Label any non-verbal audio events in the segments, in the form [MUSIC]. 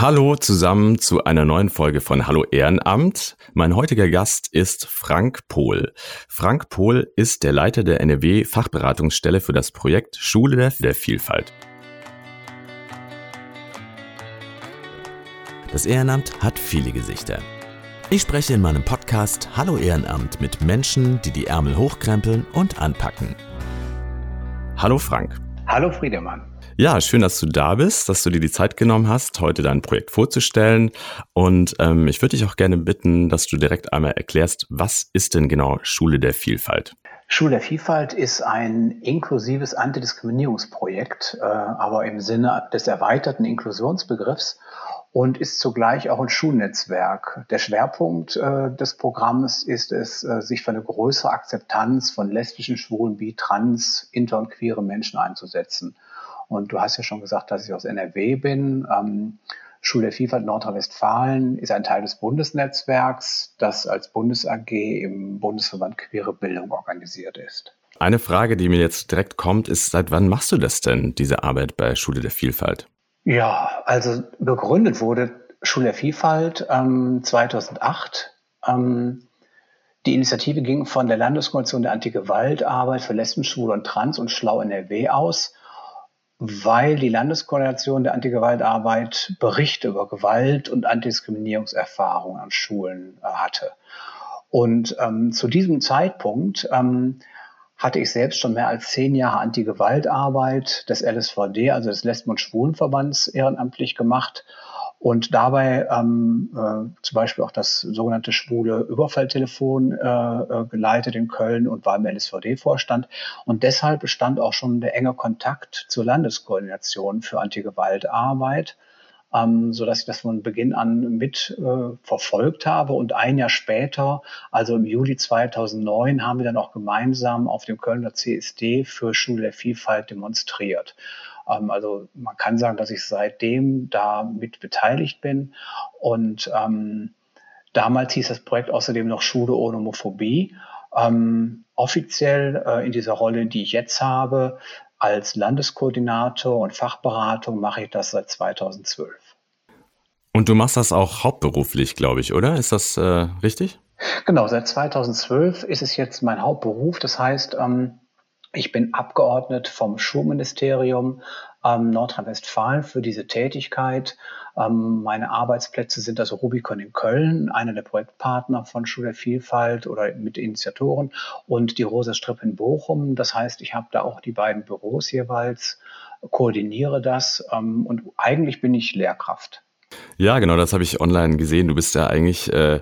Hallo zusammen zu einer neuen Folge von Hallo Ehrenamt. Mein heutiger Gast ist Frank Pohl. Frank Pohl ist der Leiter der NRW Fachberatungsstelle für das Projekt Schule der Vielfalt. Das Ehrenamt hat viele Gesichter. Ich spreche in meinem Podcast Hallo Ehrenamt mit Menschen, die die Ärmel hochkrempeln und anpacken. Hallo Frank. Hallo Friedemann. Ja, schön, dass du da bist, dass du dir die Zeit genommen hast, heute dein Projekt vorzustellen. Und ähm, ich würde dich auch gerne bitten, dass du direkt einmal erklärst, was ist denn genau Schule der Vielfalt? Schule der Vielfalt ist ein inklusives Antidiskriminierungsprojekt, äh, aber im Sinne des erweiterten Inklusionsbegriffs und ist zugleich auch ein Schulnetzwerk. Der Schwerpunkt äh, des Programms ist es, äh, sich für eine größere Akzeptanz von lesbischen, schwulen, bi, trans, inter- und queere Menschen einzusetzen. Und du hast ja schon gesagt, dass ich aus NRW bin. Ähm, Schule der Vielfalt Nordrhein-Westfalen ist ein Teil des Bundesnetzwerks, das als Bundes AG im Bundesverband Queere Bildung organisiert ist. Eine Frage, die mir jetzt direkt kommt, ist, seit wann machst du das denn, diese Arbeit bei Schule der Vielfalt? Ja, also begründet wurde Schule der Vielfalt ähm, 2008. Ähm, die Initiative ging von der Landeskommission der Antigewaltarbeit für Lesben, Schwule und Trans und Schlau NRW aus weil die Landeskoordination der Antigewaltarbeit Berichte über Gewalt und Antidiskriminierungserfahrungen an Schulen äh, hatte. Und ähm, zu diesem Zeitpunkt ähm, hatte ich selbst schon mehr als zehn Jahre Antigewaltarbeit des LSVD, also des Lesben- und Schwulenverbands, ehrenamtlich gemacht und dabei ähm, äh, zum Beispiel auch das sogenannte schwule Überfalltelefon äh, äh, geleitet in Köln und war im LSVD-Vorstand. Und deshalb bestand auch schon der enge Kontakt zur Landeskoordination für Antigewaltarbeit, ähm, so dass ich das von Beginn an mit äh, verfolgt habe. Und ein Jahr später, also im Juli 2009, haben wir dann auch gemeinsam auf dem Kölner CSD für Schule der Vielfalt demonstriert. Ähm, also man kann sagen, dass ich seitdem da mit beteiligt bin. Und ähm, damals hieß das Projekt außerdem noch Schule ohne Homophobie. Ähm, offiziell äh, in dieser Rolle, die ich jetzt habe, als Landeskoordinator und Fachberatung mache ich das seit 2012. Und du machst das auch hauptberuflich, glaube ich, oder? Ist das äh, richtig? Genau, seit 2012 ist es jetzt mein Hauptberuf. Das heißt, ähm, ich bin Abgeordnet vom Schulministerium ähm, Nordrhein-Westfalen für diese Tätigkeit. Ähm, meine Arbeitsplätze sind also Rubicon in Köln, einer der Projektpartner von Schule Vielfalt oder mit Initiatoren und die Rosa Stripp in Bochum. Das heißt, ich habe da auch die beiden Büros jeweils, koordiniere das ähm, und eigentlich bin ich Lehrkraft. Ja, genau, das habe ich online gesehen. Du bist ja eigentlich äh,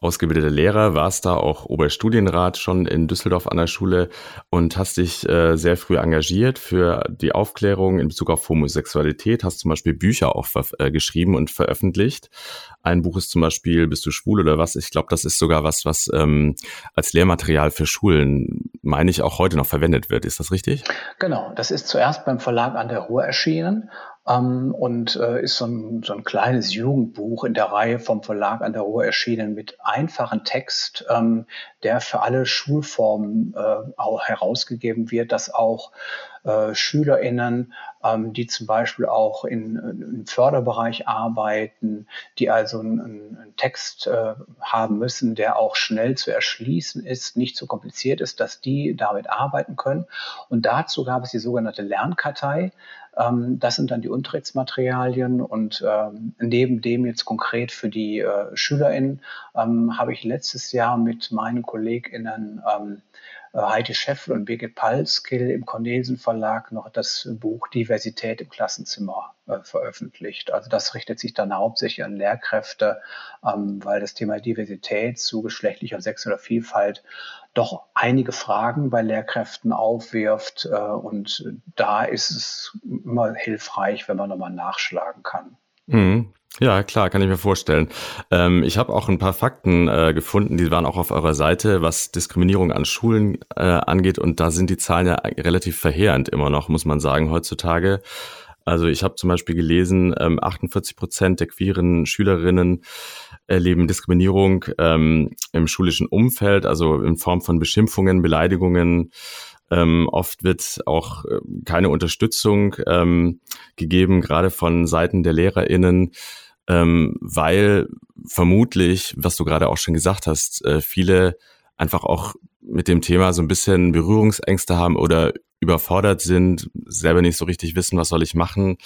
ausgebildeter Lehrer, warst da auch Oberstudienrat schon in Düsseldorf an der Schule und hast dich äh, sehr früh engagiert für die Aufklärung in Bezug auf Homosexualität, hast zum Beispiel Bücher auch äh, geschrieben und veröffentlicht. Ein Buch ist zum Beispiel Bist du schwul oder was? Ich glaube, das ist sogar was, was ähm, als Lehrmaterial für Schulen, meine ich, auch heute noch verwendet wird. Ist das richtig? Genau, das ist zuerst beim Verlag an der Ruhr erschienen ähm, und äh, ist so ein, so ein kleines Jugendbuch in der Reihe vom Verlag an der Ruhr erschienen mit einfachen Text, ähm, der für alle Schulformen äh, auch herausgegeben wird, dass auch äh, SchülerInnen, ähm, die zum Beispiel auch in, im Förderbereich arbeiten, die also einen, einen Text äh, haben müssen, der auch schnell zu erschließen ist, nicht zu kompliziert ist, dass die damit arbeiten können. Und dazu gab es die sogenannte Lernkartei. Ähm, das sind dann die Unterrichtsmaterialien und ähm, neben dem jetzt konkret für die äh, SchülerInnen ähm, habe ich letztes Jahr mit meinen KollegInnen Heidi Scheffel und Birgit Palskill im Cornelsen Verlag noch das Buch Diversität im Klassenzimmer äh, veröffentlicht. Also das richtet sich dann hauptsächlich an Lehrkräfte, ähm, weil das Thema Diversität zu geschlechtlicher sexueller Vielfalt doch einige Fragen bei Lehrkräften aufwirft. Äh, und da ist es immer hilfreich, wenn man nochmal nachschlagen kann. Mhm. Ja, klar, kann ich mir vorstellen. Ähm, ich habe auch ein paar Fakten äh, gefunden, die waren auch auf eurer Seite, was Diskriminierung an Schulen äh, angeht. Und da sind die Zahlen ja relativ verheerend immer noch, muss man sagen, heutzutage. Also ich habe zum Beispiel gelesen, ähm, 48 Prozent der queeren Schülerinnen erleben Diskriminierung ähm, im schulischen Umfeld, also in Form von Beschimpfungen, Beleidigungen, ähm, oft wird auch äh, keine Unterstützung ähm, gegeben, gerade von Seiten der LehrerInnen. Ähm, weil vermutlich, was du gerade auch schon gesagt hast, äh, viele einfach auch mit dem Thema so ein bisschen Berührungsängste haben oder überfordert sind, selber nicht so richtig wissen, was soll ich machen.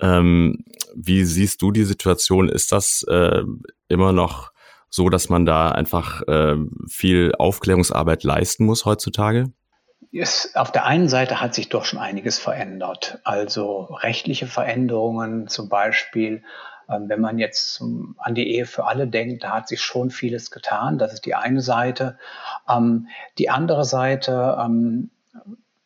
Ähm, wie siehst du die Situation? Ist das äh, immer noch so, dass man da einfach äh, viel Aufklärungsarbeit leisten muss heutzutage? Ist, auf der einen Seite hat sich doch schon einiges verändert. Also rechtliche Veränderungen zum Beispiel. Ähm, wenn man jetzt zum, an die Ehe für alle denkt, da hat sich schon vieles getan. Das ist die eine Seite. Ähm, die andere Seite, ähm,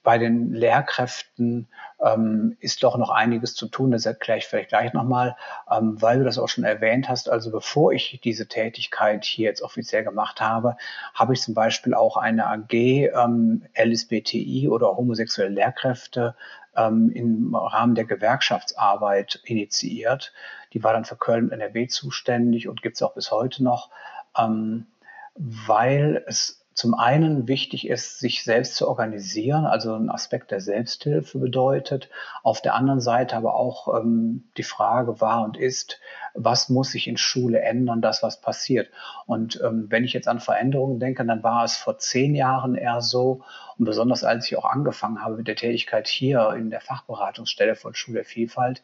bei den Lehrkräften ähm, ist doch noch einiges zu tun. Das erkläre ich vielleicht gleich nochmal, ähm, weil du das auch schon erwähnt hast. Also bevor ich diese Tätigkeit hier jetzt offiziell gemacht habe, habe ich zum Beispiel auch eine AG ähm, LSBTI oder homosexuelle Lehrkräfte ähm, im Rahmen der Gewerkschaftsarbeit initiiert. Die war dann für Köln und NRW zuständig und gibt es auch bis heute noch, ähm, weil es zum einen wichtig ist, sich selbst zu organisieren, also ein Aspekt der Selbsthilfe bedeutet. Auf der anderen Seite aber auch ähm, die Frage war und ist, was muss sich in Schule ändern, das was passiert. Und ähm, wenn ich jetzt an Veränderungen denke, dann war es vor zehn Jahren eher so, und besonders als ich auch angefangen habe mit der Tätigkeit hier in der Fachberatungsstelle von Schule Vielfalt,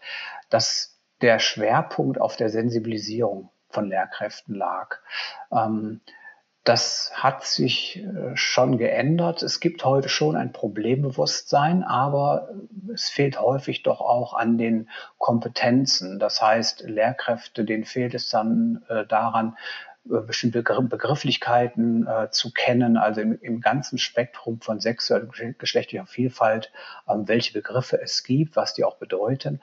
dass der Schwerpunkt auf der Sensibilisierung von Lehrkräften lag. Ähm, das hat sich äh, schon geändert. Es gibt heute schon ein Problembewusstsein, aber es fehlt häufig doch auch an den Kompetenzen. Das heißt, Lehrkräfte, denen fehlt es dann äh, daran, äh, bestimmte Begrifflichkeiten zu kennen, also im, im, ganzen Spektrum von sexueller geschlechtlicher Vielfalt, ähm, welche Begriffe es gibt, was die auch bedeuten.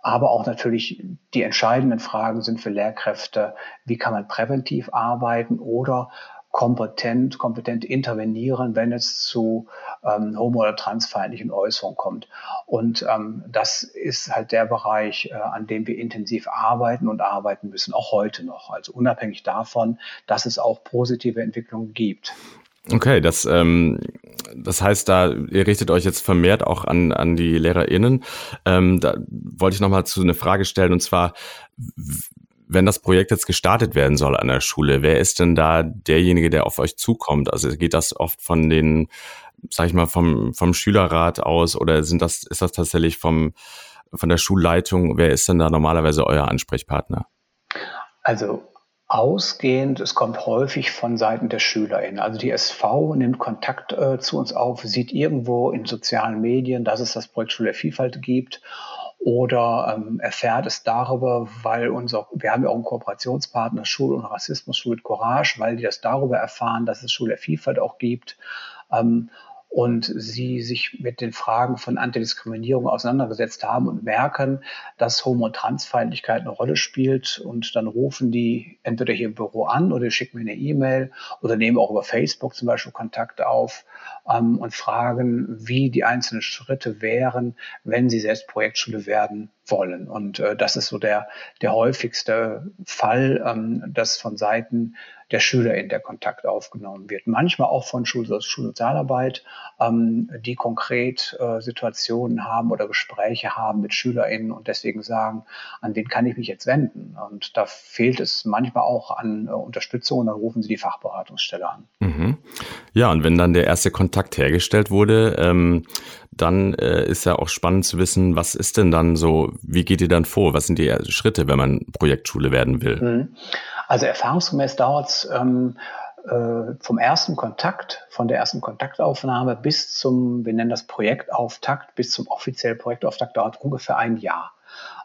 Aber auch natürlich die entscheidenden Fragen sind für Lehrkräfte, wie kann man präventiv arbeiten oder kompetent, kompetent intervenieren, wenn es zu ähm, homo- oder transfeindlichen Äußerungen kommt. Und ähm, das ist halt der Bereich, äh, an dem wir intensiv arbeiten und arbeiten müssen, auch heute noch. Also unabhängig davon, dass es auch positive Entwicklungen gibt. Okay, das, ähm, das heißt, da ihr richtet euch jetzt vermehrt auch an, an die LehrerInnen. Ähm, da wollte ich nochmal zu eine Frage stellen und zwar, wenn das Projekt jetzt gestartet werden soll an der Schule, wer ist denn da derjenige, der auf euch zukommt? Also geht das oft von den, sag ich mal, vom, vom Schülerrat aus oder sind das, ist das tatsächlich vom, von der Schulleitung? Wer ist denn da normalerweise euer Ansprechpartner? Also ausgehend, es kommt häufig von Seiten der SchülerInnen. Also die SV nimmt Kontakt äh, zu uns auf, sieht irgendwo in sozialen Medien, dass es das Projekt Schule Vielfalt gibt oder ähm, erfährt es darüber, weil unser, wir haben ja auch einen Kooperationspartner Schul- und Rassismus, Schul Courage, weil die das darüber erfahren, dass es Schule Vielfalt auch gibt. Ähm, und sie sich mit den Fragen von Antidiskriminierung auseinandergesetzt haben und merken, dass Homo- und Transfeindlichkeit eine Rolle spielt. Und dann rufen die entweder hier im Büro an oder schicken mir eine E-Mail oder nehmen auch über Facebook zum Beispiel Kontakt auf ähm, und fragen, wie die einzelnen Schritte wären, wenn sie selbst Projektschule werden wollen. Und äh, das ist so der, der häufigste Fall, ähm, dass von Seiten der Schüler in der Kontakt aufgenommen wird. Manchmal auch von Schul Schulsozialarbeit, ähm, die konkret äh, Situationen haben oder Gespräche haben mit SchülerInnen und deswegen sagen, an wen kann ich mich jetzt wenden? Und da fehlt es manchmal auch an äh, Unterstützung und dann rufen sie die Fachberatungsstelle an. Mhm. Ja, und wenn dann der erste Kontakt hergestellt wurde, ähm, dann äh, ist ja auch spannend zu wissen, was ist denn dann so, wie geht ihr dann vor? Was sind die Schritte, wenn man Projektschule werden will? Mhm. Also erfahrungsgemäß dauert es ähm, äh, vom ersten Kontakt, von der ersten Kontaktaufnahme bis zum, wir nennen das Projektauftakt, bis zum offiziellen Projektauftakt dauert ungefähr ein Jahr.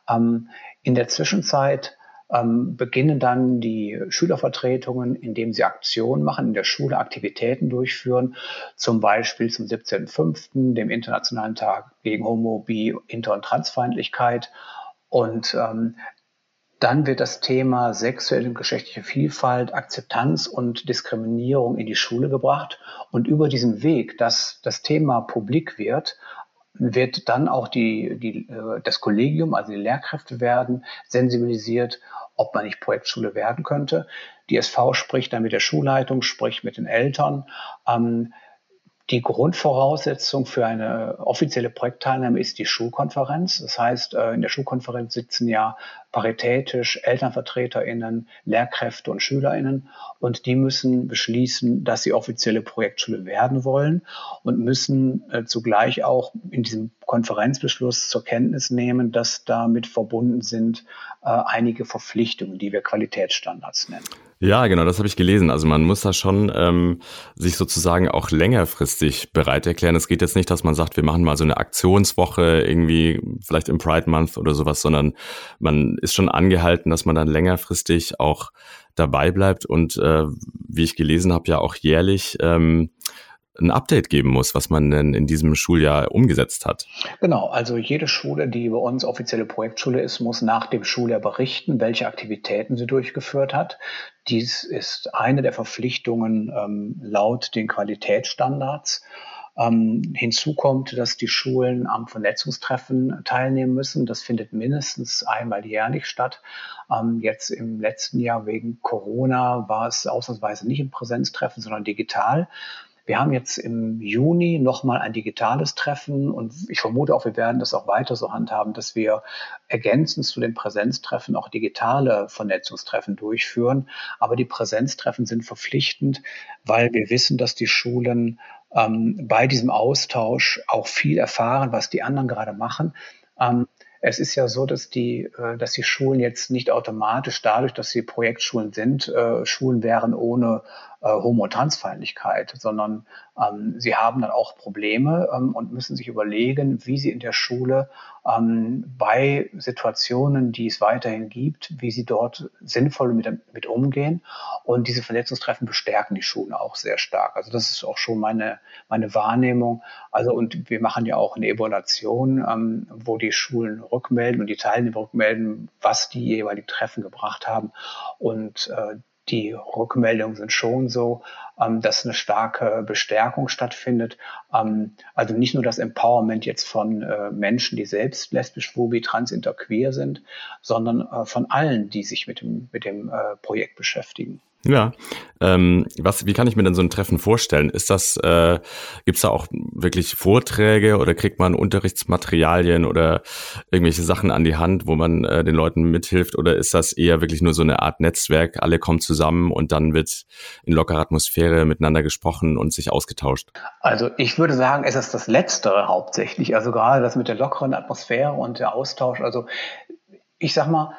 Ähm, in der Zwischenzeit ähm, beginnen dann die Schülervertretungen, indem sie Aktionen machen, in der Schule Aktivitäten durchführen, zum Beispiel zum 17.05., dem Internationalen Tag gegen Homo, Bi, Inter- und Transfeindlichkeit. Und ähm, dann wird das Thema sexuelle und geschlechtliche Vielfalt, Akzeptanz und Diskriminierung in die Schule gebracht. Und über diesen Weg, dass das Thema publik wird, wird dann auch die, die, äh, das Kollegium, also die Lehrkräfte werden sensibilisiert, ob man nicht Projektschule werden könnte. Die SV spricht dann mit der Schulleitung, spricht mit den Eltern. Ähm, die Grundvoraussetzung für eine offizielle Projektteilnahme ist die Schulkonferenz. Das heißt, äh, in der Schulkonferenz sitzen ja paritätisch ElternvertreterInnen, Lehrkräfte und SchülerInnen. Und die müssen beschließen, dass sie offizielle Projektschule werden wollen und müssen äh, zugleich auch in diesem Konferenzbeschluss zur Kenntnis nehmen, dass damit verbunden sind äh, einige Verpflichtungen, die wir Qualitätsstandards nennen. Ja, genau, das habe ich gelesen. Also man muss da schon ähm, sich sozusagen auch längerfristig bereit erklären. Es geht jetzt nicht, dass man sagt, wir machen mal so eine Aktionswoche irgendwie, vielleicht im Pride Month oder sowas, sondern man ist schon angehalten, dass man dann längerfristig auch dabei bleibt und äh, wie ich gelesen habe, ja auch jährlich ähm, ein Update geben muss, was man denn in diesem Schuljahr umgesetzt hat. Genau, also jede Schule, die bei uns offizielle Projektschule ist, muss nach dem Schuljahr berichten, welche Aktivitäten sie durchgeführt hat. Dies ist eine der Verpflichtungen ähm, laut den Qualitätsstandards. Ähm, hinzu kommt, dass die Schulen am Vernetzungstreffen teilnehmen müssen. Das findet mindestens einmal jährlich statt. Ähm, jetzt im letzten Jahr wegen Corona war es ausnahmsweise nicht im Präsenztreffen, sondern digital. Wir haben jetzt im Juni nochmal ein digitales Treffen und ich vermute auch, wir werden das auch weiter so handhaben, dass wir ergänzend zu den Präsenztreffen auch digitale Vernetzungstreffen durchführen. Aber die Präsenztreffen sind verpflichtend, weil wir wissen, dass die Schulen ähm, bei diesem Austausch auch viel erfahren, was die anderen gerade machen. Ähm, es ist ja so, dass die, äh, dass die Schulen jetzt nicht automatisch dadurch, dass sie Projektschulen sind, äh, Schulen wären ohne äh, Homo- und Transfeindlichkeit, sondern ähm, sie haben dann auch Probleme ähm, und müssen sich überlegen, wie sie in der Schule ähm, bei Situationen, die es weiterhin gibt, wie sie dort sinnvoll mit, mit umgehen. Und diese Vernetzungstreffen bestärken die Schulen auch sehr stark. Also das ist auch schon meine, meine Wahrnehmung. Also und wir machen ja auch eine Evaluation, ähm, wo die Schulen rückmelden und die Teilnehmer rückmelden, was die jeweiligen Treffen gebracht haben. Und äh, die Rückmeldungen sind schon so, ähm, dass eine starke Bestärkung stattfindet. Ähm, also nicht nur das Empowerment jetzt von äh, Menschen, die selbst lesbisch, phobi, trans, interqueer sind, sondern äh, von allen, die sich mit dem, mit dem äh, Projekt beschäftigen. Ja, ähm, was, wie kann ich mir denn so ein Treffen vorstellen? Ist das, äh, gibt es da auch wirklich Vorträge oder kriegt man Unterrichtsmaterialien oder irgendwelche Sachen an die Hand, wo man äh, den Leuten mithilft? Oder ist das eher wirklich nur so eine Art Netzwerk? Alle kommen zusammen und dann wird in lockerer Atmosphäre miteinander gesprochen und sich ausgetauscht? Also ich würde sagen, es ist das Letztere hauptsächlich. Also gerade das mit der lockeren Atmosphäre und der Austausch. Also ich sag mal,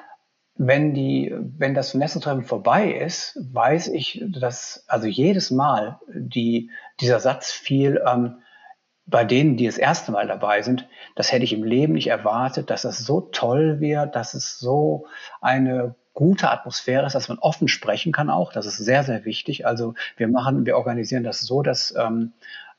wenn die, wenn das Vernetzungstreffen vorbei ist, weiß ich, dass also jedes Mal die, dieser Satz fiel, ähm, bei denen, die das erste Mal dabei sind, das hätte ich im Leben nicht erwartet, dass das so toll wird, dass es so eine gute Atmosphäre ist, dass man offen sprechen kann auch. Das ist sehr, sehr wichtig. Also wir machen, wir organisieren das so, dass ähm,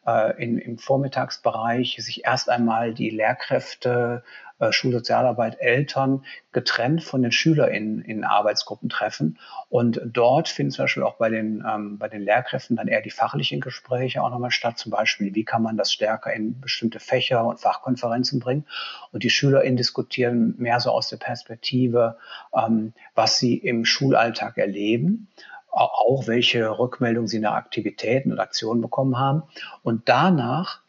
äh, in, im Vormittagsbereich sich erst einmal die Lehrkräfte, äh, Schulsozialarbeit, Eltern getrennt von den SchülerInnen in Arbeitsgruppen treffen. Und dort finden zum Beispiel auch bei den, ähm, bei den Lehrkräften dann eher die fachlichen Gespräche auch nochmal statt. Zum Beispiel, wie kann man das stärker in bestimmte Fächer und Fachkonferenzen bringen? Und die SchülerInnen diskutieren mehr so aus der Perspektive, ähm, was sie im Schulalltag erleben auch welche Rückmeldungen sie nach Aktivitäten und Aktionen bekommen haben. Und danach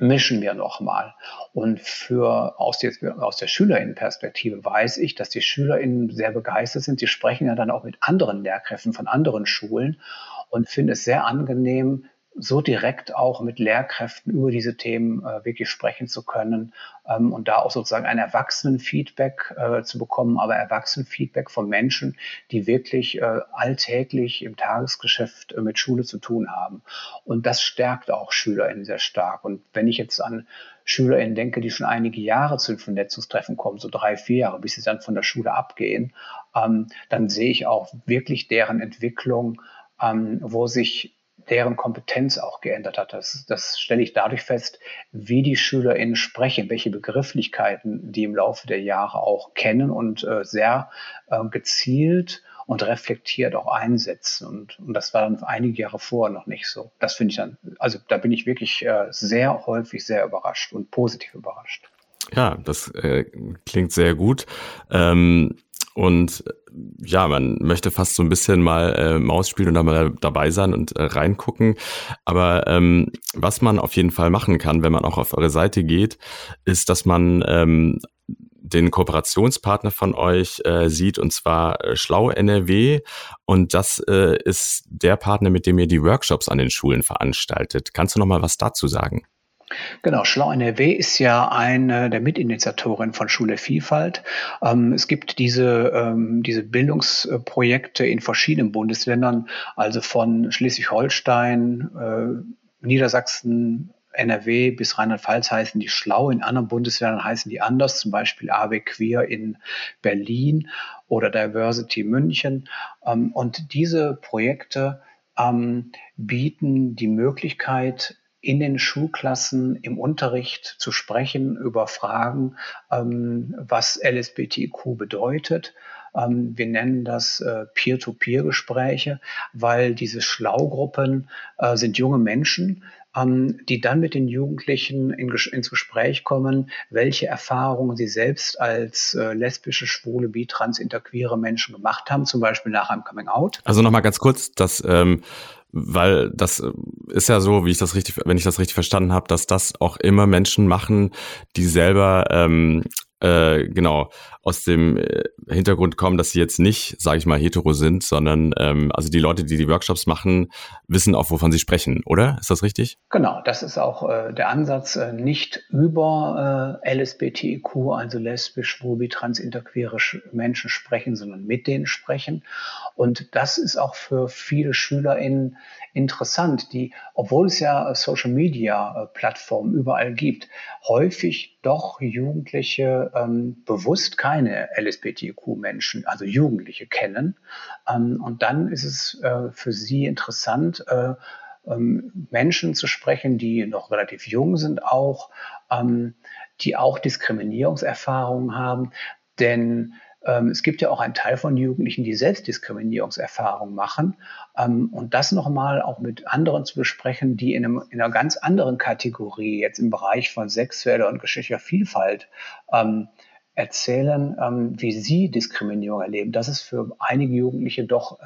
mischen wir nochmal. Und für aus, der, aus der Schülerinnenperspektive weiß ich, dass die Schülerinnen sehr begeistert sind. Sie sprechen ja dann auch mit anderen Lehrkräften von anderen Schulen und finden es sehr angenehm, so direkt auch mit Lehrkräften über diese Themen äh, wirklich sprechen zu können ähm, und da auch sozusagen ein Erwachsenenfeedback äh, zu bekommen, aber Erwachsenenfeedback von Menschen, die wirklich äh, alltäglich im Tagesgeschäft äh, mit Schule zu tun haben. Und das stärkt auch SchülerInnen sehr stark. Und wenn ich jetzt an SchülerInnen denke, die schon einige Jahre zu den Vernetzungstreffen kommen, so drei, vier Jahre, bis sie dann von der Schule abgehen, ähm, dann sehe ich auch wirklich deren Entwicklung, ähm, wo sich deren Kompetenz auch geändert hat. Das, das stelle ich dadurch fest, wie die SchülerInnen sprechen, welche Begrifflichkeiten die im Laufe der Jahre auch kennen und äh, sehr äh, gezielt und reflektiert auch einsetzen. Und, und das war dann einige Jahre vorher noch nicht so. Das finde ich dann, also da bin ich wirklich äh, sehr häufig sehr überrascht und positiv überrascht. Ja, das äh, klingt sehr gut. Ähm, und ja, man möchte fast so ein bisschen mal äh, Maus spielen und da mal dabei sein und äh, reingucken. Aber ähm, was man auf jeden Fall machen kann, wenn man auch auf eure Seite geht, ist, dass man ähm, den Kooperationspartner von euch äh, sieht, und zwar äh, Schlau NRW. Und das äh, ist der Partner, mit dem ihr die Workshops an den Schulen veranstaltet. Kannst du noch mal was dazu sagen? Genau, Schlau NRW ist ja eine der Mitinitiatoren von Schule Vielfalt. Ähm, es gibt diese, ähm, diese Bildungsprojekte in verschiedenen Bundesländern, also von Schleswig-Holstein, äh, Niedersachsen, NRW bis Rheinland-Pfalz heißen die Schlau, in anderen Bundesländern heißen die anders, zum Beispiel AW Queer in Berlin oder Diversity München. Ähm, und diese Projekte ähm, bieten die Möglichkeit, in den Schulklassen im Unterricht zu sprechen über Fragen, ähm, was LSBTQ bedeutet. Ähm, wir nennen das äh, Peer-to-Peer-Gespräche, weil diese Schlaugruppen äh, sind junge Menschen, die dann mit den Jugendlichen in, ins Gespräch kommen, welche Erfahrungen sie selbst als äh, lesbische, schwule, bi, trans, interqueere Menschen gemacht haben, zum Beispiel nach einem Coming-out. Also nochmal ganz kurz, dass ähm weil das äh, ist ja so, wie ich das richtig, wenn ich das richtig verstanden habe, dass das auch immer Menschen machen, die selber ähm, äh, genau aus dem äh, Hintergrund kommen, dass sie jetzt nicht, sage ich mal, hetero sind, sondern ähm, also die Leute, die die Workshops machen, wissen auch, wovon sie sprechen, oder? Ist das richtig? Genau, das ist auch äh, der Ansatz, äh, nicht über LSBTIQ, also lesbisch, schwul, trans, interqueere Menschen sprechen, sondern mit denen sprechen. Und das ist auch für viele SchülerInnen interessant, die, obwohl es ja Social Media äh, Plattformen überall gibt, häufig doch Jugendliche ähm, bewusst keine LSBTQ-Menschen, also Jugendliche kennen. Ähm, und dann ist es äh, für sie interessant, äh, ähm, Menschen zu sprechen, die noch relativ jung sind auch, ähm, die auch Diskriminierungserfahrungen haben. Denn es gibt ja auch einen Teil von Jugendlichen, die Selbstdiskriminierungserfahrungen machen. Ähm, und das nochmal auch mit anderen zu besprechen, die in, einem, in, einer ganz anderen Kategorie, jetzt im Bereich von sexueller und geschichtlicher Vielfalt, ähm, erzählen, ähm, wie sie Diskriminierung erleben. Das ist für einige Jugendliche doch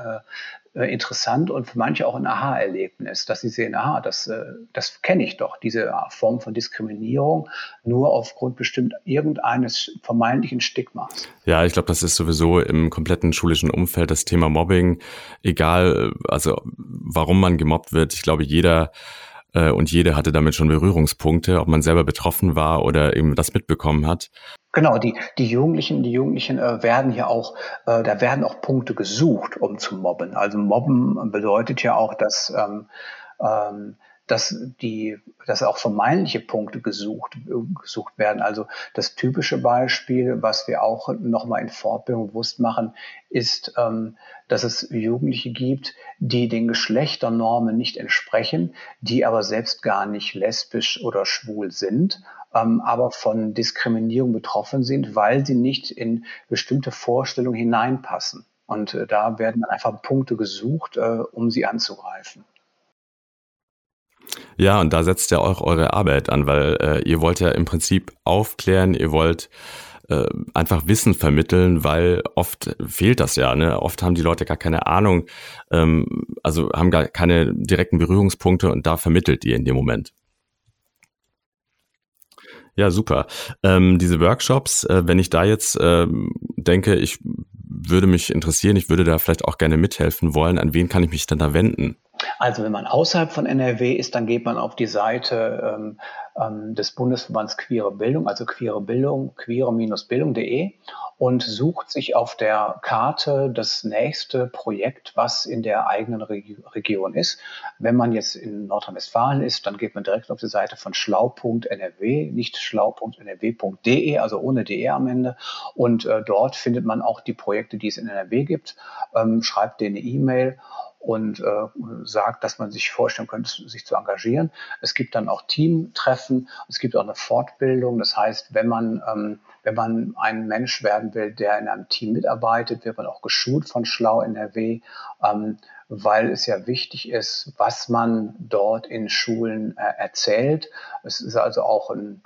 äh, interessant und für manche auch ein Aha-Erlebnis, dass sie sehen, aha, das, äh, das kenne ich doch, diese Form von Diskriminierung, nur aufgrund bestimmt irgendeines vermeintlichen Stigmas. Ja, ich glaube, das ist sowieso im kompletten schulischen Umfeld das Thema Mobbing, egal, also warum man gemobbt wird. Ich glaube, jeder äh, und jede hatte damit schon Berührungspunkte, ob man selber betroffen war oder eben das mitbekommen hat. Genau, die, die Jugendlichen, die Jugendlichen äh, werden ja auch, äh, da werden auch Punkte gesucht, um zu mobben. Also mobben bedeutet ja auch, dass ähm, ähm, dass die, dass auch vermeintliche Punkte gesucht, gesucht werden. Also das typische Beispiel, was wir auch nochmal in Fortbildung bewusst machen, ist, ähm, dass es Jugendliche gibt, die den Geschlechternormen nicht entsprechen, die aber selbst gar nicht lesbisch oder schwul sind, ähm, aber von Diskriminierung betroffen sind, weil sie nicht in bestimmte Vorstellungen hineinpassen. Und äh, da werden dann einfach Punkte gesucht, äh, um sie anzugreifen. Ja, und da setzt ja auch eure Arbeit an, weil äh, ihr wollt ja im Prinzip aufklären, ihr wollt äh, einfach Wissen vermitteln, weil oft fehlt das ja. Ne? Oft haben die Leute gar keine Ahnung, ähm, also haben gar keine direkten Berührungspunkte und da vermittelt ihr in dem Moment. Ja, super. Ähm, diese Workshops, äh, wenn ich da jetzt äh, denke, ich würde mich interessieren, ich würde da vielleicht auch gerne mithelfen wollen, an wen kann ich mich denn da wenden? Also wenn man außerhalb von NRW ist, dann geht man auf die Seite ähm, ähm, des Bundesverbands Queere Bildung, also queere Bildung, queere-bildung.de und sucht sich auf der Karte das nächste Projekt, was in der eigenen Reg Region ist. Wenn man jetzt in Nordrhein-Westfalen ist, dann geht man direkt auf die Seite von schlau.nrw, nicht schlau.nrw.de, also ohne de am Ende. Und äh, dort findet man auch die Projekte, die es in NRW gibt. Ähm, schreibt denen eine E-Mail und äh, sagt, dass man sich vorstellen könnte, sich zu engagieren. Es gibt dann auch Teamtreffen, es gibt auch eine Fortbildung. Das heißt, wenn man, ähm, wenn man ein Mensch werden will, der in einem Team mitarbeitet, wird man auch geschult von Schlau NRW, ähm, weil es ja wichtig ist, was man dort in Schulen äh, erzählt. Es ist also auch ein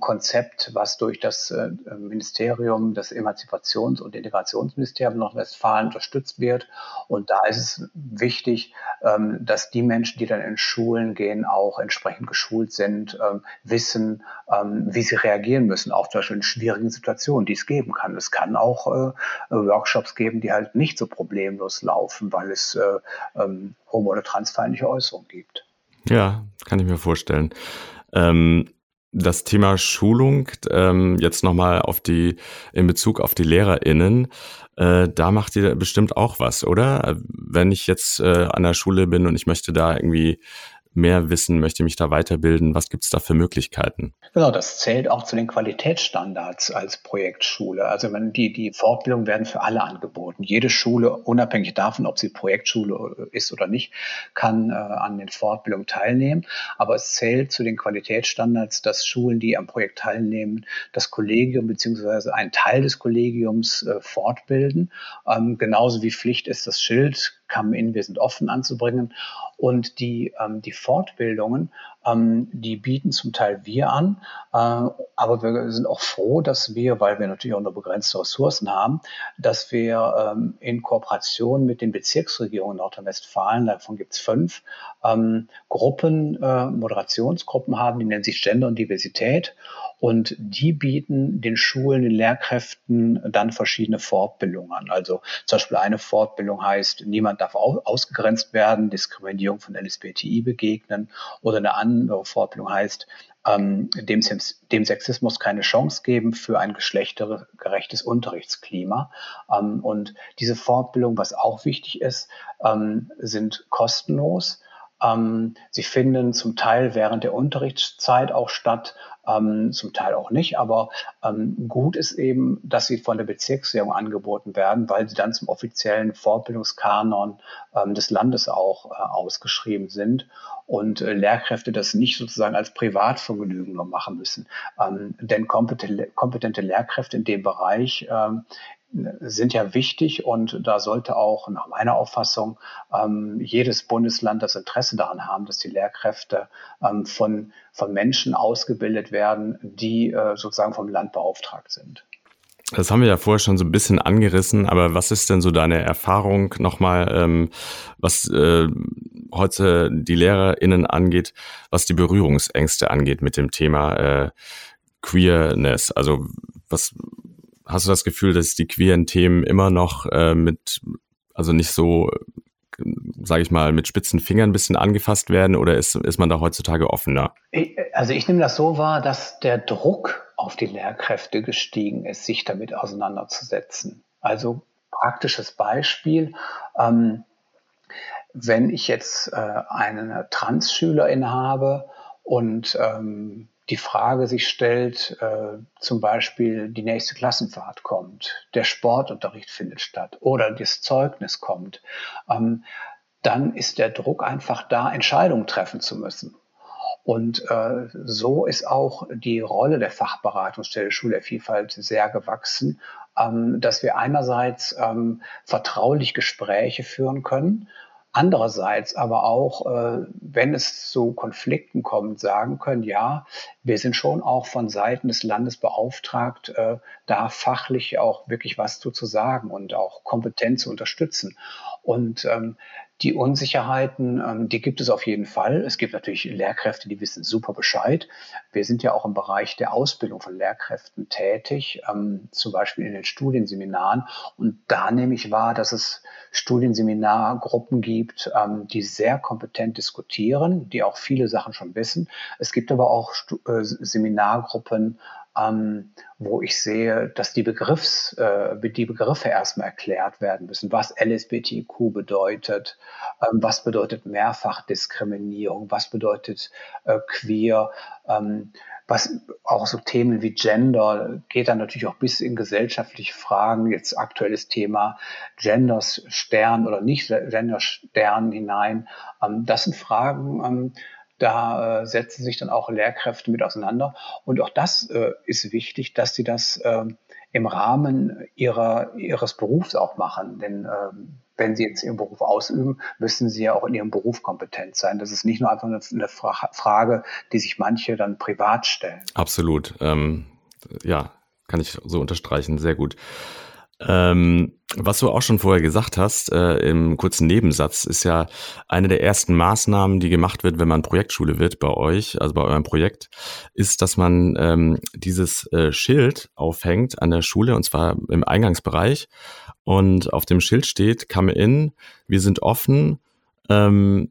Konzept, was durch das äh, Ministerium, das Emanzipations- und Integrationsministerium Nordrhein-Westfalen unterstützt wird. Und da ist es wichtig, ähm, dass die Menschen, die dann in Schulen gehen, auch entsprechend geschult sind, ähm, wissen, ähm, wie sie reagieren müssen, auch zum Beispiel in schwierigen Situationen, die es geben kann. Es kann auch äh, Workshops geben, die halt nicht so problemlos laufen, weil es äh, ähm, homo- oder transfeindliche Äußerungen gibt. Ja, kann ich mir vorstellen. Ähm, das Thema Schulung, ähm, jetzt nochmal auf die, in Bezug auf die LehrerInnen, äh, da macht ihr bestimmt auch was, oder? Wenn ich jetzt äh, an der Schule bin und ich möchte da irgendwie mehr wissen, möchte mich da weiterbilden. Was gibt es da für Möglichkeiten? Genau, das zählt auch zu den Qualitätsstandards als Projektschule. Also man, die, die Fortbildungen werden für alle angeboten. Jede Schule, unabhängig davon, ob sie Projektschule ist oder nicht, kann äh, an den Fortbildungen teilnehmen. Aber es zählt zu den Qualitätsstandards, dass Schulen, die am Projekt teilnehmen, das Kollegium beziehungsweise einen Teil des Kollegiums äh, fortbilden. Ähm, genauso wie Pflicht ist das Schild Come In, wir sind offen anzubringen. Und die, ähm, die Fortbildungen, ähm, die bieten zum Teil wir an, äh, aber wir sind auch froh, dass wir, weil wir natürlich auch nur begrenzte Ressourcen haben, dass wir ähm, in Kooperation mit den Bezirksregierungen Nordrhein-Westfalen, davon gibt es fünf, ähm, Gruppen, äh, Moderationsgruppen haben, die nennen sich Gender und Diversität. Und die bieten den Schulen, den Lehrkräften dann verschiedene Fortbildungen an. Also zum Beispiel eine Fortbildung heißt, niemand darf ausgegrenzt werden, Diskriminierung von LSBTI begegnen. Oder eine andere Fortbildung heißt, ähm, dem, dem, Sexismus keine Chance geben für ein geschlechtergerechtes Unterrichtsklima. Ähm, und diese Fortbildung, was auch wichtig ist, ähm, sind kostenlos. Ähm, sie finden zum Teil während der Unterrichtszeit auch statt, ähm, zum Teil auch nicht. Aber ähm, gut ist eben, dass sie von der Bezirksregierung angeboten werden, weil sie dann zum offiziellen Fortbildungskanon ähm, des Landes auch äh, ausgeschrieben sind und äh, Lehrkräfte das nicht sozusagen als Privatvergnügen nur machen müssen. Ähm, denn kompetente, kompetente Lehrkräfte in dem Bereich ähm, sind ja wichtig und da sollte auch nach meiner Auffassung ähm, jedes Bundesland das Interesse daran haben, dass die Lehrkräfte ähm, von, von Menschen ausgebildet werden, die äh, sozusagen vom Land beauftragt sind. Das haben wir ja vorher schon so ein bisschen angerissen, aber was ist denn so deine Erfahrung nochmal, ähm, was äh, heute die LehrerInnen angeht, was die Berührungsängste angeht mit dem Thema äh, Queerness? Also was hast du das Gefühl, dass die queeren Themen immer noch äh, mit, also nicht so, sage ich mal, mit spitzen Fingern ein bisschen angefasst werden oder ist, ist man da heutzutage offener? Also ich nehme das so wahr, dass der Druck auf die Lehrkräfte gestiegen ist, sich damit auseinanderzusetzen. Also praktisches Beispiel. Ähm, wenn ich jetzt äh, eine Trans-Schülerin habe und ähm, die Frage sich stellt, äh, zum Beispiel die nächste Klassenfahrt kommt, der Sportunterricht findet statt oder das Zeugnis kommt, ähm, dann ist der Druck einfach da, Entscheidungen treffen zu müssen. Und äh, so ist auch die Rolle der Fachberatungsstelle Schule der Vielfalt sehr gewachsen, ähm, dass wir einerseits ähm, vertraulich Gespräche führen können, Andererseits aber auch, äh, wenn es zu Konflikten kommt, sagen können, ja, wir sind schon auch von Seiten des Landes beauftragt, äh, da fachlich auch wirklich was zu, zu sagen und auch kompetent zu unterstützen. Und ähm, die Unsicherheiten, ähm, die gibt es auf jeden Fall. Es gibt natürlich Lehrkräfte, die wissen super Bescheid. Wir sind ja auch im Bereich der Ausbildung von Lehrkräften tätig, ähm, zum Beispiel in den Studienseminaren. Und da nehme ich wahr, dass es Studienseminargruppen gibt, ähm, die sehr kompetent diskutieren, die auch viele Sachen schon wissen. Es gibt aber auch äh, Seminargruppen, ähm, wo ich sehe, dass die, Begriffs, äh, die Begriffe erstmal erklärt werden müssen, was LSBTQ bedeutet, ähm, was bedeutet Mehrfachdiskriminierung, was bedeutet äh, queer, ähm, was auch so Themen wie Gender geht dann natürlich auch bis in gesellschaftliche Fragen, jetzt aktuelles Thema Genders Stern oder nicht Gender Stern hinein. Ähm, das sind Fragen, ähm, da äh, setzen sich dann auch Lehrkräfte mit auseinander. Und auch das äh, ist wichtig, dass sie das äh, im Rahmen ihrer, ihres Berufs auch machen. Denn ähm, wenn Sie jetzt Ihren Beruf ausüben, müssen Sie ja auch in Ihrem Beruf kompetent sein. Das ist nicht nur einfach eine, eine Frage, die sich manche dann privat stellen. Absolut. Ähm, ja, kann ich so unterstreichen. Sehr gut. Ähm, was du auch schon vorher gesagt hast, äh, im kurzen Nebensatz, ist ja eine der ersten Maßnahmen, die gemacht wird, wenn man Projektschule wird bei euch, also bei eurem Projekt, ist, dass man ähm, dieses äh, Schild aufhängt an der Schule und zwar im Eingangsbereich. Und auf dem Schild steht, come in, wir sind offen. Ähm,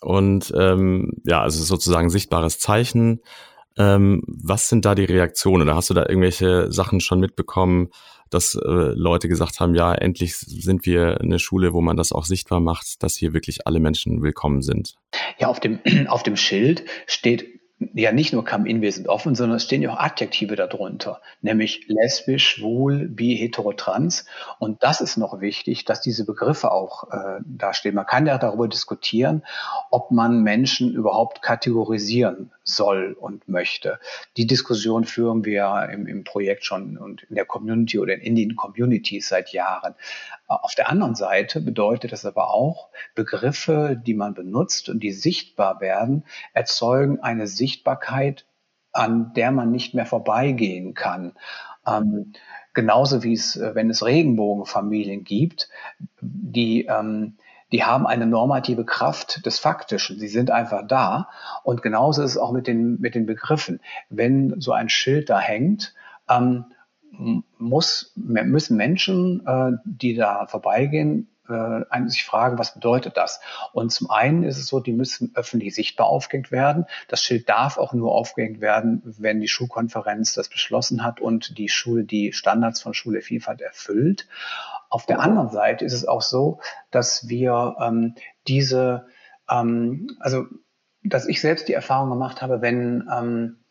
und ähm, ja, also sozusagen sichtbares Zeichen. Ähm, was sind da die Reaktionen? Oder hast du da irgendwelche Sachen schon mitbekommen? Dass äh, Leute gesagt haben, ja, endlich sind wir eine Schule, wo man das auch sichtbar macht, dass hier wirklich alle Menschen willkommen sind. Ja, auf dem, [CLEARS THROAT] auf dem Schild steht ja nicht nur come in, wir sind offen, sondern es stehen ja auch Adjektive darunter, nämlich lesbisch, schwul, bi, hetero, trans. Und das ist noch wichtig, dass diese Begriffe auch äh, da stehen. Man kann ja darüber diskutieren, ob man Menschen überhaupt kategorisieren soll und möchte. Die Diskussion führen wir im, im Projekt schon und in der Community oder in den Communities seit Jahren. Auf der anderen Seite bedeutet das aber auch, Begriffe, die man benutzt und die sichtbar werden, erzeugen eine Sichtbarkeit, an der man nicht mehr vorbeigehen kann. Ähm, genauso wie es, äh, wenn es Regenbogenfamilien gibt, die, ähm, die haben eine normative Kraft des Faktischen. Sie sind einfach da. Und genauso ist es auch mit den, mit den Begriffen. Wenn so ein Schild da hängt, ähm, muss, müssen Menschen, äh, die da vorbeigehen, äh, sich fragen, was bedeutet das? Und zum einen ist es so, die müssen öffentlich sichtbar aufgehängt werden. Das Schild darf auch nur aufgehängt werden, wenn die Schulkonferenz das beschlossen hat und die Schule die Standards von Schule Vielfalt erfüllt. Auf der anderen Seite ist es auch so, dass wir ähm, diese, ähm, also dass ich selbst die Erfahrung gemacht habe, wenn ähm,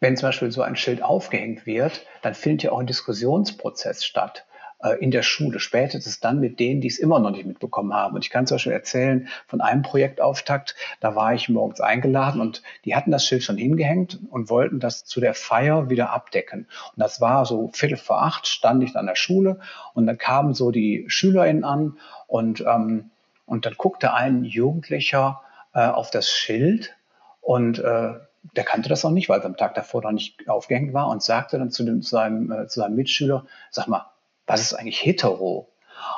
wenn zum Beispiel so ein Schild aufgehängt wird, dann findet ja auch ein Diskussionsprozess statt äh, in der Schule, spätestens dann mit denen, die es immer noch nicht mitbekommen haben. Und ich kann zum Beispiel erzählen von einem Projektauftakt, da war ich morgens eingeladen und die hatten das Schild schon hingehängt und wollten das zu der Feier wieder abdecken. Und das war so Viertel vor acht, stand ich an der Schule und dann kamen so die SchülerInnen an und, ähm, und dann guckte ein Jugendlicher äh, auf das Schild und äh, der kannte das auch nicht, weil es am Tag davor noch nicht aufgehängt war und sagte dann zu, dem, zu, seinem, äh, zu seinem Mitschüler, sag mal, was ist eigentlich hetero?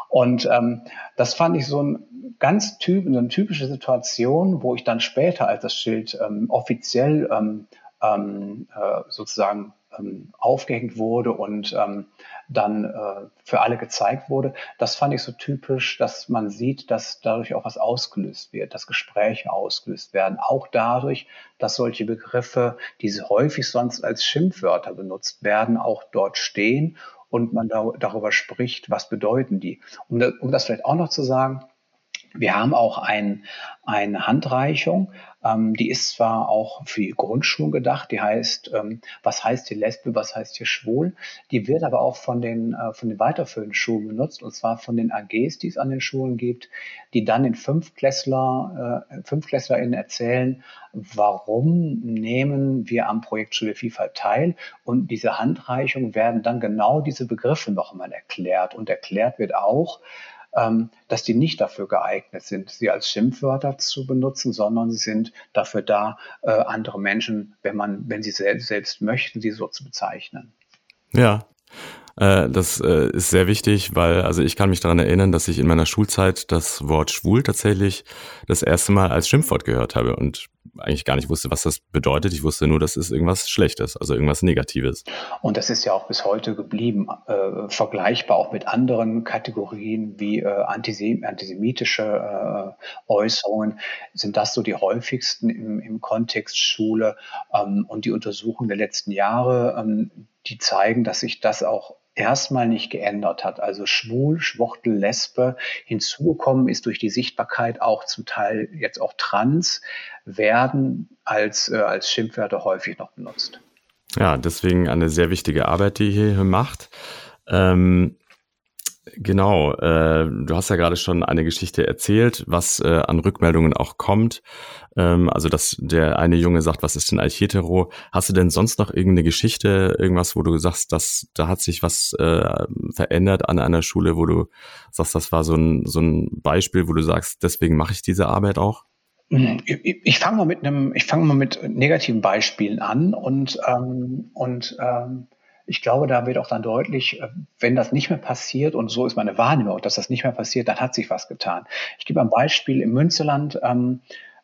Und ähm, das fand ich so ein ganz typ, eine typische Situation, wo ich dann später, als das Schild ähm, offiziell ähm, ähm, äh, sozusagen ähm, aufgehängt wurde und ähm, dann äh, für alle gezeigt wurde. Das fand ich so typisch, dass man sieht, dass dadurch auch was ausgelöst wird, dass Gespräche ausgelöst werden. Auch dadurch, dass solche Begriffe, die häufig sonst als Schimpfwörter benutzt werden, auch dort stehen und man da, darüber spricht, was bedeuten die. Um, um das vielleicht auch noch zu sagen, wir haben auch ein, eine Handreichung, ähm, die ist zwar auch für die Grundschulen gedacht, die heißt, ähm, was heißt hier Lesbe, was heißt hier schwul, die wird aber auch von den, äh, von den weiterführenden Schulen benutzt, und zwar von den AGs, die es an den Schulen gibt, die dann den Fünftklässler, äh, FünftklässlerInnen erzählen, warum nehmen wir am Projekt Schule Vielfalt teil, und diese Handreichung werden dann genau diese Begriffe nochmal erklärt, und erklärt wird auch, dass die nicht dafür geeignet sind, sie als Schimpfwörter zu benutzen, sondern sie sind dafür da, äh, andere Menschen, wenn man, wenn sie selbst, selbst möchten, sie so zu bezeichnen. Ja, äh, das äh, ist sehr wichtig, weil also ich kann mich daran erinnern, dass ich in meiner Schulzeit das Wort schwul tatsächlich das erste Mal als Schimpfwort gehört habe und eigentlich gar nicht wusste, was das bedeutet. Ich wusste nur, das ist irgendwas Schlechtes, also irgendwas Negatives. Und das ist ja auch bis heute geblieben, äh, vergleichbar auch mit anderen Kategorien wie äh, antisem antisemitische äh, Äußerungen, sind das so die häufigsten im, im Kontext Schule. Ähm, und die Untersuchungen der letzten Jahre, ähm, die zeigen, dass sich das auch erstmal nicht geändert hat. Also schwul, Schwuchtel, Lesbe. Hinzugekommen ist durch die Sichtbarkeit auch zum Teil jetzt auch trans, werden als, äh, als Schimpfwörter häufig noch benutzt. Ja, deswegen eine sehr wichtige Arbeit, die ihr hier macht. Ähm, Genau, äh, du hast ja gerade schon eine Geschichte erzählt, was äh, an Rückmeldungen auch kommt. Ähm, also, dass der eine Junge sagt, was ist denn eigentlich hetero? Hast du denn sonst noch irgendeine Geschichte, irgendwas, wo du sagst, dass da hat sich was äh, verändert an einer Schule, wo du sagst, das war so ein, so ein Beispiel, wo du sagst, deswegen mache ich diese Arbeit auch? Ich, ich fange mal mit einem, ich fange mal mit negativen Beispielen an und ähm, und ähm, ich glaube, da wird auch dann deutlich, äh, wenn das nicht mehr passiert, und so ist meine Wahrnehmung, dass das nicht mehr passiert, dann hat sich was getan. Ich gebe ein Beispiel. Im Münsterland ähm,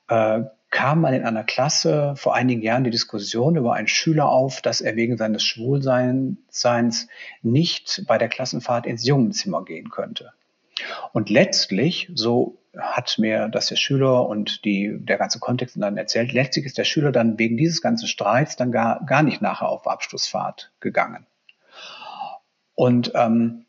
äh, kam man in einer Klasse vor einigen Jahren die Diskussion über einen Schüler auf, dass er wegen seines Schwulseins nicht bei der Klassenfahrt ins Jungenzimmer gehen könnte. Und letztlich, so hat mir das der Schüler und die, der ganze Kontext dann erzählt, letztlich ist der Schüler dann wegen dieses ganzen Streits dann gar, gar nicht nachher auf Abschlussfahrt gegangen. Und ähm,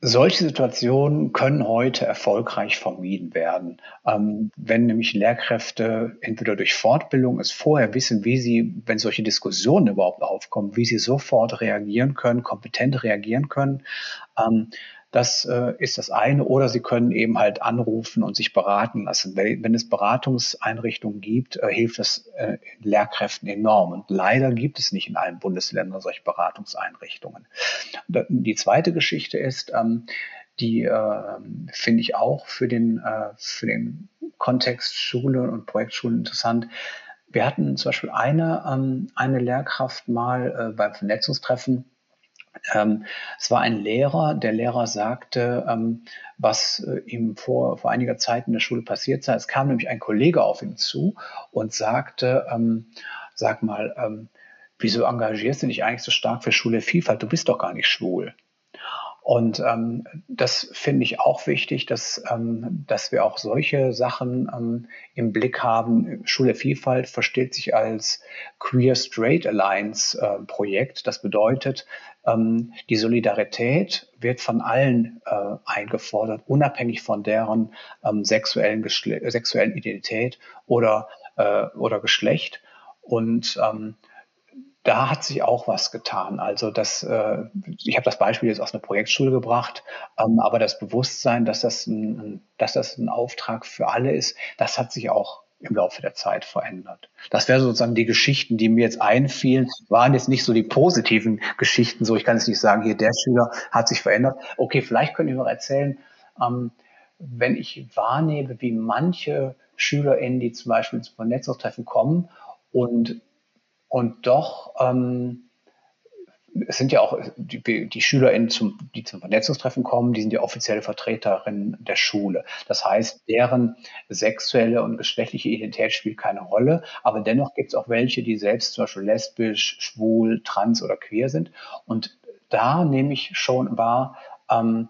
solche Situationen können heute erfolgreich vermieden werden, ähm, wenn nämlich Lehrkräfte entweder durch Fortbildung es vorher wissen, wie sie, wenn solche Diskussionen überhaupt aufkommen, wie sie sofort reagieren können, kompetent reagieren können. Ähm, das äh, ist das eine. Oder Sie können eben halt anrufen und sich beraten lassen. Wenn, wenn es Beratungseinrichtungen gibt, äh, hilft das äh, Lehrkräften enorm. Und leider gibt es nicht in allen Bundesländern solche Beratungseinrichtungen. Die zweite Geschichte ist, ähm, die äh, finde ich auch für den, äh, für den Kontext Schule und Projektschulen interessant. Wir hatten zum Beispiel eine, ähm, eine Lehrkraft mal äh, beim Vernetzungstreffen, ähm, es war ein Lehrer, der Lehrer sagte, ähm, was äh, ihm vor, vor einiger Zeit in der Schule passiert sei. Es kam nämlich ein Kollege auf ihn zu und sagte, ähm, sag mal, ähm, wieso engagierst du dich eigentlich so stark für Schule Vielfalt? Du bist doch gar nicht schwul. Und ähm, das finde ich auch wichtig, dass, ähm, dass wir auch solche Sachen im Blick haben. Schule Vielfalt versteht sich als Queer Straight Alliance äh, Projekt. Das bedeutet, ähm, die Solidarität wird von allen äh, eingefordert, unabhängig von deren ähm, sexuellen, sexuellen Identität oder, äh, oder Geschlecht. Und ähm, da hat sich auch was getan. Also das, äh, ich habe das Beispiel jetzt aus einer Projektschule gebracht, ähm, aber das Bewusstsein, dass das, ein, dass das ein Auftrag für alle ist, das hat sich auch im Laufe der Zeit verändert. Das wäre sozusagen die Geschichten, die mir jetzt einfielen, waren jetzt nicht so die positiven Geschichten, so ich kann jetzt nicht sagen, hier der Schüler hat sich verändert. Okay, vielleicht könnte ich noch erzählen, ähm, wenn ich wahrnehme, wie manche SchülerInnen, die zum Beispiel zum Vernetzungstreffen kommen und und doch, ähm, es sind ja auch die, die SchülerInnen, zum, die zum Vernetzungstreffen kommen, die sind ja offizielle Vertreterinnen der Schule. Das heißt, deren sexuelle und geschlechtliche Identität spielt keine Rolle, aber dennoch gibt es auch welche, die selbst zum Beispiel lesbisch, schwul, trans oder queer sind. Und da nehme ich schon wahr, ähm,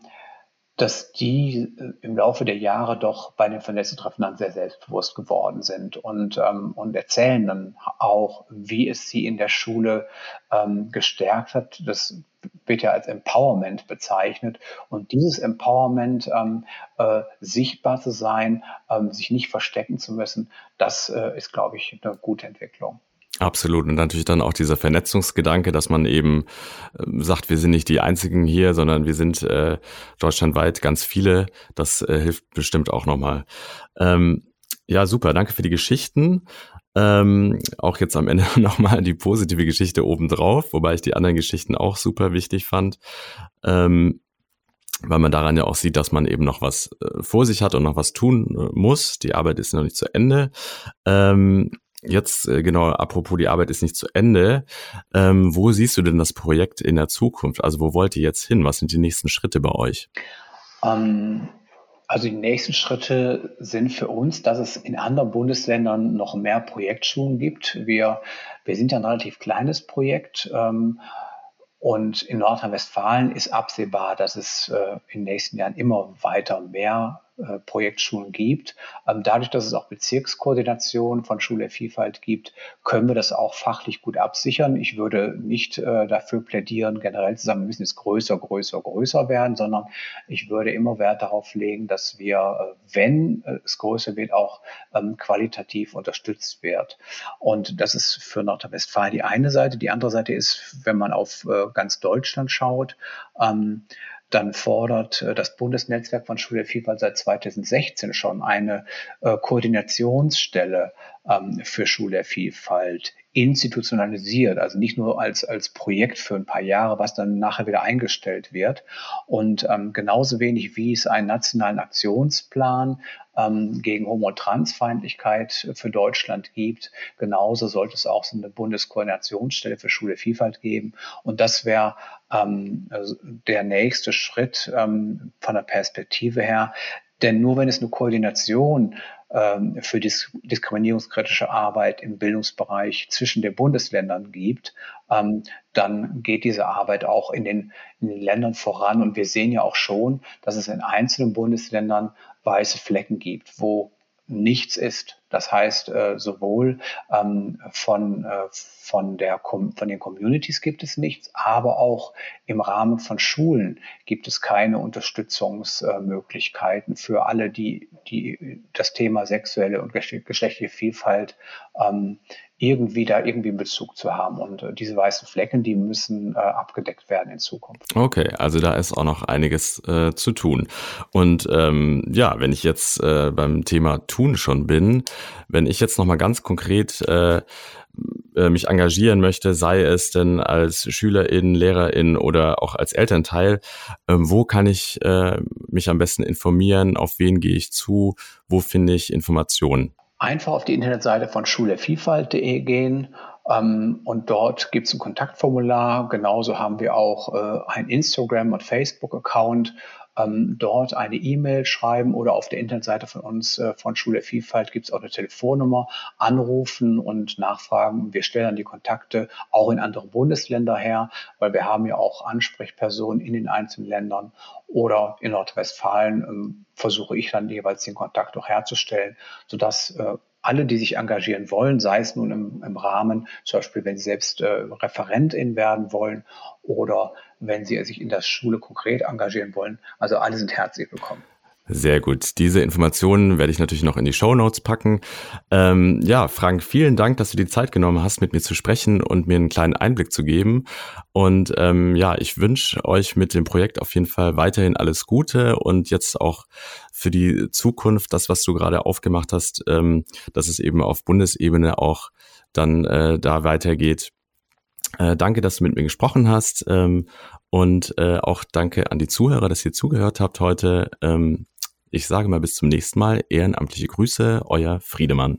dass die äh, im Laufe der Jahre doch bei den Vernetzungstreffen dann sehr selbstbewusst geworden sind und, ähm, und erzählen dann auch, wie es sie in der Schule ähm, gestärkt hat. Das wird ja als Empowerment bezeichnet. Und dieses Empowerment, ähm, äh, sichtbar zu sein, ähm, sich nicht verstecken zu müssen, das äh, ist, glaube ich, eine gute Entwicklung. Absolut. Und natürlich dann auch dieser Vernetzungsgedanke, dass man eben äh, sagt, wir sind nicht die Einzigen hier, sondern wir sind äh, deutschlandweit ganz viele. Das äh, hilft bestimmt auch nochmal. Ähm, ja, super. Danke für die Geschichten. Ähm, auch jetzt am Ende [LAUGHS] nochmal die positive Geschichte obendrauf, wobei ich die anderen Geschichten auch super wichtig fand. Ähm, weil man daran ja auch sieht, dass man eben noch was äh, vor sich hat und noch was tun äh, muss. Die Arbeit ist noch nicht zu Ende. Ähm, Jetzt, äh, genau, apropos, die Arbeit ist nicht zu Ende. Ähm, wo siehst du denn das Projekt in der Zukunft? Also wo wollt ihr jetzt hin? Was sind die nächsten Schritte bei euch? Ähm, also die nächsten Schritte sind für uns, dass es in anderen Bundesländern noch mehr Projektschulen gibt. Wir, wir sind ja ein relativ kleines Projekt. Ähm, und in Nordrhein-Westfalen ist absehbar, dass es äh, in den nächsten Jahren immer weiter mehr Projektschulen gibt. Ähm, dadurch, dass es auch Bezirkskoordination von Schule Vielfalt gibt, können wir das auch fachlich gut absichern. Ich würde nicht äh, dafür plädieren, generell zu sagen, wir müssen jetzt größer, größer, größer werden, sondern ich würde immer Wert darauf legen, dass wir, äh, wenn es größer wird, auch ähm, qualitativ unterstützt wird. Und das ist für Nordrhein-Westfalen die eine Seite. Die andere Seite ist, wenn man auf ganz Deutschland schaut, ähm, dann fordert äh, das Bundesnetzwerk von Schule der Vielfalt seit 2016 schon eine äh, Koordinationsstelle ähm, für Schule der Vielfalt institutionalisiert, also nicht nur als, als Projekt für ein paar Jahre, was dann nachher wieder eingestellt wird. Und ähm, genauso wenig wie es einen nationalen Aktionsplan ähm, gegen Homo- und Transfeindlichkeit für Deutschland gibt, genauso sollte es auch so eine Bundeskoordinationsstelle für Schule Vielfalt geben. Und das wäre ähm, also der nächste Schritt ähm, von der Perspektive her. Denn nur wenn es eine Koordination ähm, für dis diskriminierungskritische Arbeit im Bildungsbereich zwischen den Bundesländern gibt, ähm, dann geht diese Arbeit auch in den, in den Ländern voran. Und wir sehen ja auch schon, dass es in einzelnen Bundesländern weiße Flecken gibt, wo nichts ist. Das heißt, äh, sowohl ähm, von, äh, von, der, von den Communities gibt es nichts, aber auch im Rahmen von Schulen gibt es keine Unterstützungsmöglichkeiten für alle, die, die das Thema sexuelle und geschlechtliche Vielfalt ähm, irgendwie da irgendwie einen Bezug zu haben. Und äh, diese weißen Flecken, die müssen äh, abgedeckt werden in Zukunft. Okay, also da ist auch noch einiges äh, zu tun. Und ähm, ja, wenn ich jetzt äh, beim Thema Tun schon bin, wenn ich jetzt nochmal ganz konkret äh, äh, mich engagieren möchte, sei es denn als Schülerin, Lehrerin oder auch als Elternteil, äh, wo kann ich äh, mich am besten informieren, auf wen gehe ich zu, wo finde ich Informationen? Einfach auf die Internetseite von schulevielfalt.de gehen ähm, und dort gibt es ein Kontaktformular. Genauso haben wir auch äh, ein Instagram- und Facebook-Account ähm, dort eine E-Mail schreiben oder auf der Internetseite von uns äh, von Schule Vielfalt gibt es auch eine Telefonnummer, anrufen und nachfragen. Wir stellen dann die Kontakte auch in andere Bundesländer her, weil wir haben ja auch Ansprechpersonen in den einzelnen Ländern oder in Nordrhein-Westfalen ähm, versuche ich dann jeweils den Kontakt auch herzustellen, sodass äh, alle, die sich engagieren wollen, sei es nun im, im Rahmen, zum Beispiel, wenn sie selbst äh, Referentin werden wollen oder wenn sie sich in der Schule konkret engagieren wollen. Also alle sind herzlich willkommen. Sehr gut. Diese Informationen werde ich natürlich noch in die Show Notes packen. Ähm, ja, Frank, vielen Dank, dass du die Zeit genommen hast, mit mir zu sprechen und mir einen kleinen Einblick zu geben. Und ähm, ja, ich wünsche euch mit dem Projekt auf jeden Fall weiterhin alles Gute und jetzt auch für die Zukunft, das, was du gerade aufgemacht hast, ähm, dass es eben auf Bundesebene auch dann äh, da weitergeht. Äh, danke, dass du mit mir gesprochen hast. Ähm, und äh, auch danke an die Zuhörer, dass ihr zugehört habt heute. Ähm, ich sage mal bis zum nächsten Mal. Ehrenamtliche Grüße, euer Friedemann.